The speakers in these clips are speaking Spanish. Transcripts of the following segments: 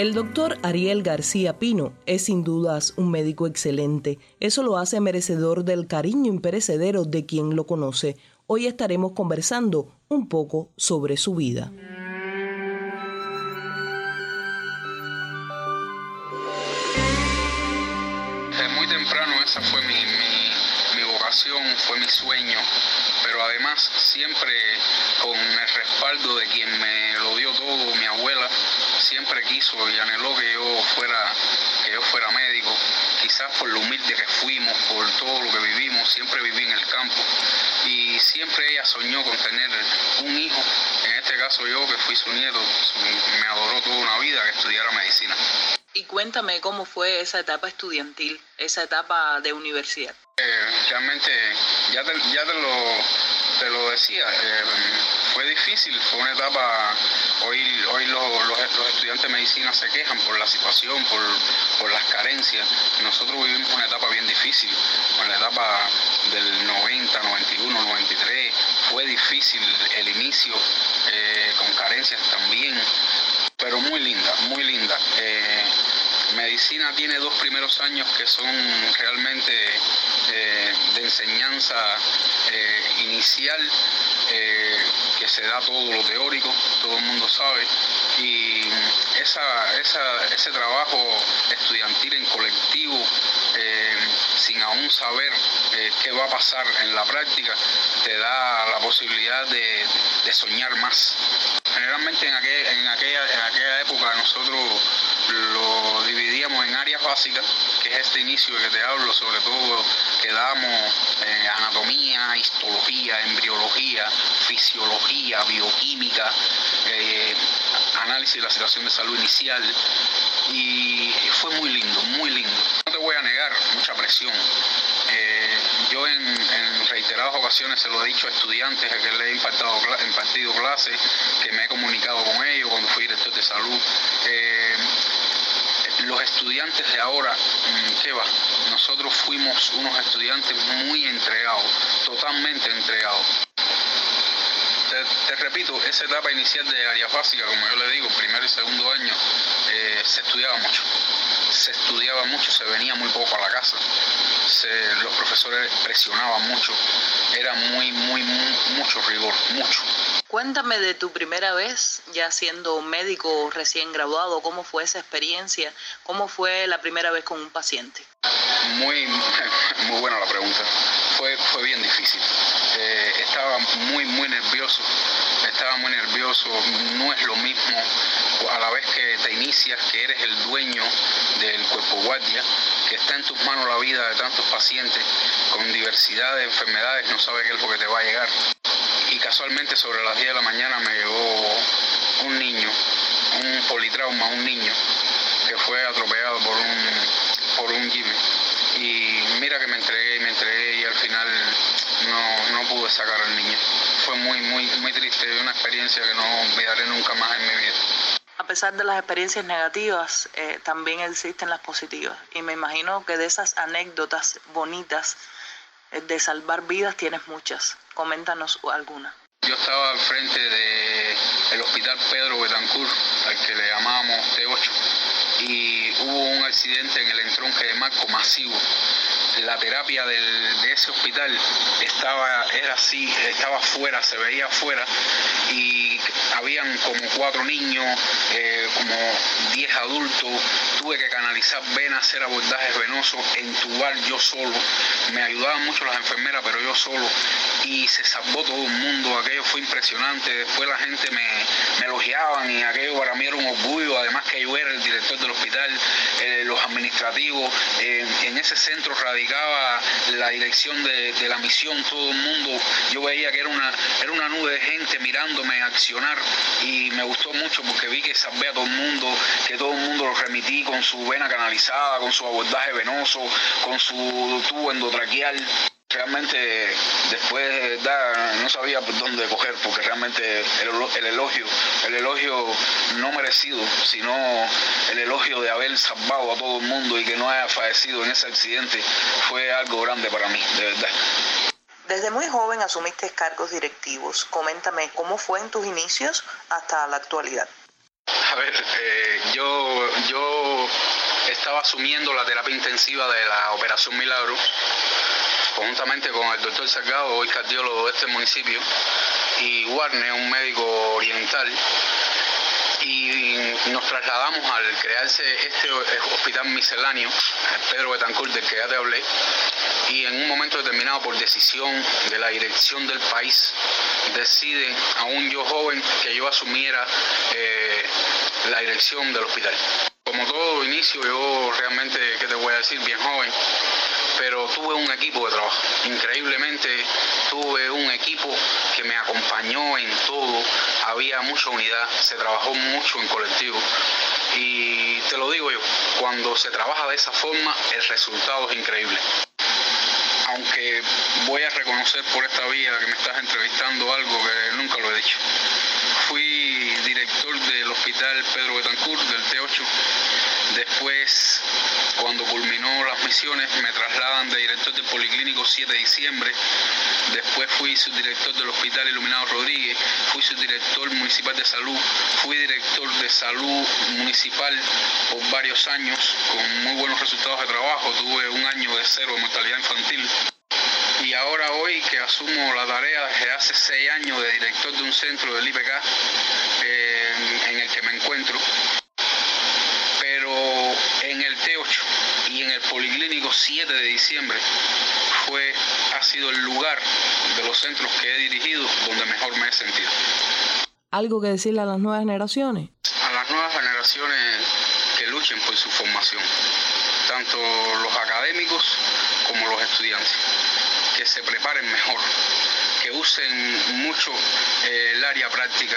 El doctor Ariel García Pino es sin dudas un médico excelente. Eso lo hace merecedor del cariño imperecedero de quien lo conoce. Hoy estaremos conversando un poco sobre su vida. Desde muy temprano esa fue mi, mi vocación, fue mi sueño, pero además siempre con el respaldo de quien me lo dio todo, mi abuela, siempre quiso y anheló que yo fuera, que yo fuera médico, quizás por lo humilde que fuimos, por todo lo que vivimos, siempre viví en el campo y siempre ella soñó con tener un hijo, en este caso yo que fui su nieto, me adoró toda una vida que estudiara medicina. Y cuéntame cómo fue esa etapa estudiantil, esa etapa de universidad. Eh, realmente, ya ya te lo te lo decía, eh, fue difícil, fue una etapa, hoy, hoy los, estudiantes de medicina se quejan por la situación, por, por, las carencias. Nosotros vivimos una etapa bien difícil, en la etapa del 90, 91, 93, fue difícil el inicio, eh, con carencias también, pero muy linda, muy linda. Eh, medicina tiene dos primeros años que son realmente de enseñanza inicial eh, que se da todo lo teórico, todo el mundo sabe, y ese trabajo estudiantil en colectivo, eh, sin aún saber eh, qué va a pasar en la práctica, te da la posibilidad de, soñar más. Generalmente en, en, aquella, en aquella época nosotros lo dividíamos en áreas básicas, que es este inicio que te hablo, sobre todo que damos eh, anatomía, histología, embriología, fisiología, bioquímica, eh, análisis de la situación de salud inicial. Y fue muy lindo, muy lindo. No te voy a negar, mucha presión. Eh, yo en, reiteradas ocasiones se lo he dicho a estudiantes que le he impartido, clases, que me he comunicado con ellos cuando fui director de salud los estudiantes de ahora, mm, ¿qué va? Nosotros fuimos unos estudiantes muy entregados, totalmente entregados. Te, repito, esa etapa inicial de área básica, como yo le digo, primer y segundo año, eh, se estudiaba mucho. Se estudiaba mucho, se venía muy poco a la casa. los profesores presionaban mucho. Era muy, muy, mucho rigor, mucho. Cuéntame de tu primera vez ya siendo médico recién graduado, ¿cómo fue esa experiencia? ¿Cómo fue la primera vez con un paciente? Muy, muy buena la pregunta. Fue, fue bien difícil. Eh, estaba muy, muy nervioso. Estaba muy nervioso. No es lo mismo a la vez que te inicias, que eres el dueño del cuerpo guardia, que está en tus manos la vida de tantos pacientes con diversidad de enfermedades, no sabes qué es lo que te va a llegar casualmente sobre las 10 de la mañana me llegó un niño, un politrauma, un niño que fue atropellado por un, por un Jimmy. Y mira que me entregué y me entregué y al final no, pude sacar al niño. Fue muy, muy, muy triste, una experiencia que no olvidaré nunca más en mi vida. A pesar de las experiencias negativas, eh, también existen las positivas. Y me imagino que de esas anécdotas bonitas de salvar vidas tienes muchas. Coméntanos alguna. Yo estaba al frente del Hospital Pedro Betancourt, al que le llamábamos T8, y hubo un accidente en el entronque de Marco masivo. La terapia de ese hospital estaba, era así, estaba afuera, se veía afuera, y habían como cuatro niños, eh, como diez adultos, tuve que canalizar venas, hacer abordajes venosos, entubar yo solo, me ayudaban mucho las enfermeras, pero yo solo, y se salvó todo el mundo, aquello fue impresionante, después la gente me, me elogiaban y aquello para mí era un orgullo, además que yo era el director del hospital, administrativos, en ese centro radicaba la dirección de, de, la misión, todo el mundo, yo veía que era una, era una nube de gente mirándome accionar y me gustó mucho porque vi que salvé a todo el mundo, que todo el mundo lo remití con su vena canalizada, con su abordaje venoso, con su tubo endotraqueal. Realmente después no sabía por dónde coger porque realmente el, elogio, el elogio no merecido, sino el elogio de haber salvado a todo el mundo y que no haya fallecido en ese accidente fue algo grande para mí, de verdad. Desde muy joven asumiste cargos directivos. Coméntame cómo fue en tus inicios hasta la actualidad. A ver, eh, yo, yo estaba asumiendo la terapia intensiva de la Operación Milagro, conjuntamente con el doctor Salgado, hoy cardiólogo de este municipio, y Warner, un médico oriental, y nos trasladamos al crearse este hospital misceláneo, Pedro Betancourt, del que ya te hablé, y en un momento determinado, por decisión de la dirección del país, deciden, aún yo joven, que yo asumiera eh, la dirección del hospital. Como todo inicio, yo realmente, ¿qué te voy a decir? Bien joven, pero tuve un equipo de trabajo. Increíblemente tuve un equipo que me acompañó en todo, había mucha unidad, se trabajó mucho en colectivo. Y te lo digo yo, cuando se trabaja de esa forma, el resultado es increíble aunque voy a reconocer por esta vía que me estás entrevistando algo que nunca lo he dicho. Fui director del hospital Pedro Betancourt del T8 Después, cuando culminó las misiones, me trasladan de director del Policlínico 7 de diciembre. Después fui subdirector del Hospital Iluminado Rodríguez, fui subdirector municipal de salud, fui director de salud municipal por varios años con muy buenos resultados de trabajo. Tuve un año de cero de mortalidad infantil y ahora hoy que asumo la tarea desde hace seis años de director de un centro del IPK eh, en el que me encuentro, en el T8 y en el Policlínico 7 de diciembre fue, ha sido el lugar de los centros que he dirigido donde mejor me he sentido. ¿Algo que decirle a las nuevas generaciones? A las nuevas generaciones que luchen por su formación, tanto los académicos como los estudiantes, que se preparen mejor, que usen mucho eh, el área práctica,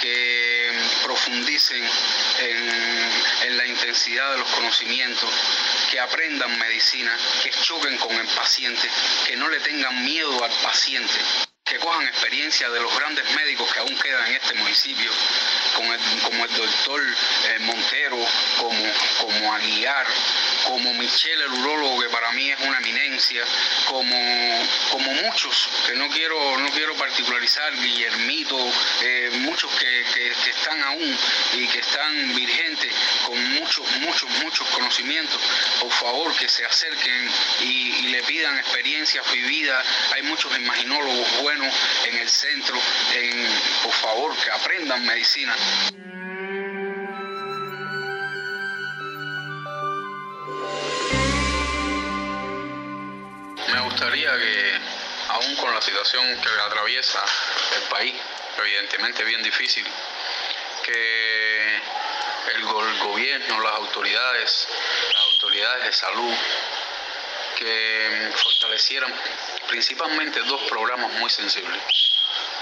que profundicen en, la intensidad de los conocimientos, que aprendan medicina, que choquen con el paciente, que no le tengan miedo al paciente, que cojan experiencia de los grandes médicos que aún quedan en este municipio, como el doctor eh, Montero, como, como Aguiar, como Michelle, el urólogo, que para mí es una eminencia, como, como muchos, que no quiero, no quiero particularizar, Guillermito, eh, muchos que, están aún y que están vigentes con muchos, muchos, muchos conocimientos, por favor que se acerquen y, le pidan experiencias vividas. Hay muchos imaginólogos buenos en el centro, en, por favor que aprendan medicina. Que, aún con la situación que atraviesa el país, evidentemente bien difícil, que el, gobierno, las autoridades, las autoridades de salud, que fortalecieran principalmente dos programas muy sensibles.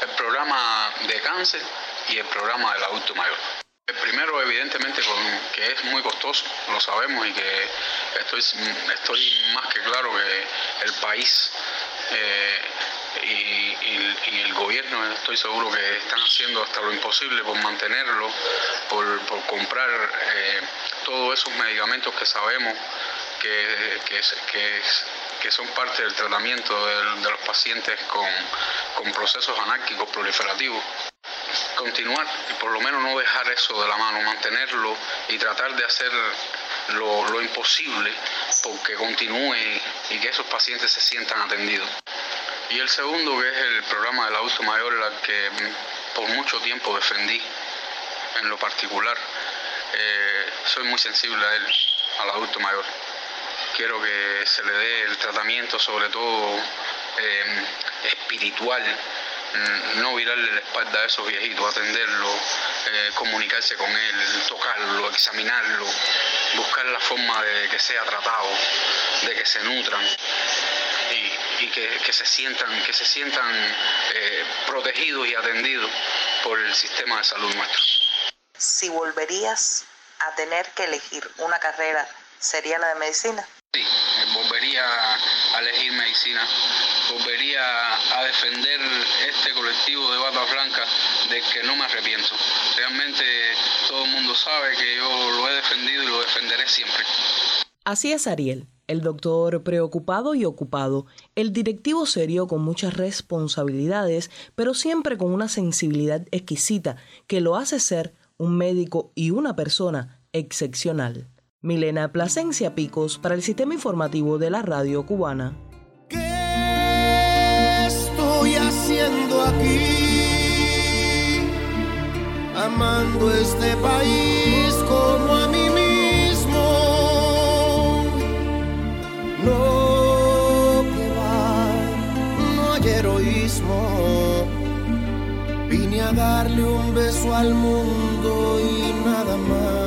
El programa de cáncer y el programa del adulto mayor. Primero, evidentemente, que es muy costoso, lo sabemos y que estoy, estoy más que claro que el país eh, y, el gobierno, estoy seguro que están haciendo hasta lo imposible por mantenerlo, por, comprar eh, todos esos medicamentos que sabemos que, que, son parte del tratamiento de, los pacientes con, con procesos anárquicos proliferativos continuar, por lo menos no dejar eso de la mano, mantenerlo y tratar de hacer lo, imposible porque continúe y que esos pacientes se sientan atendidos. Y el segundo, que es el programa del adulto mayor, el que por mucho tiempo defendí en lo particular. Eh, soy muy sensible a él, al adulto mayor. Quiero que se le dé el tratamiento, sobre todo eh, espiritual, no virarle la espalda a esos viejitos, atenderlo, eh, comunicarse con él, tocarlo, examinarlo, buscar la forma de que sea tratado, de que se nutran y, que, se sientan, que se sientan eh, protegidos y atendidos por el sistema de salud nuestro. Si volverías a tener que elegir una carrera, ¿sería la de medicina? Sí, volvería a elegir medicina volvería a defender este colectivo de batas blancas de que no me arrepiento. Realmente todo el mundo sabe que yo lo he defendido y lo defenderé siempre. Así es Ariel, el doctor preocupado y ocupado, el directivo serio con muchas responsabilidades, pero siempre con una sensibilidad exquisita que lo hace ser un médico y una persona excepcional. Milena Plasencia Picos para el Sistema Informativo de la Radio Cubana. ¿Qué estoy haciendo aquí? Amando este país como a mí mismo. No, que va, no hay heroísmo. Vine a darle un beso al mundo y nada más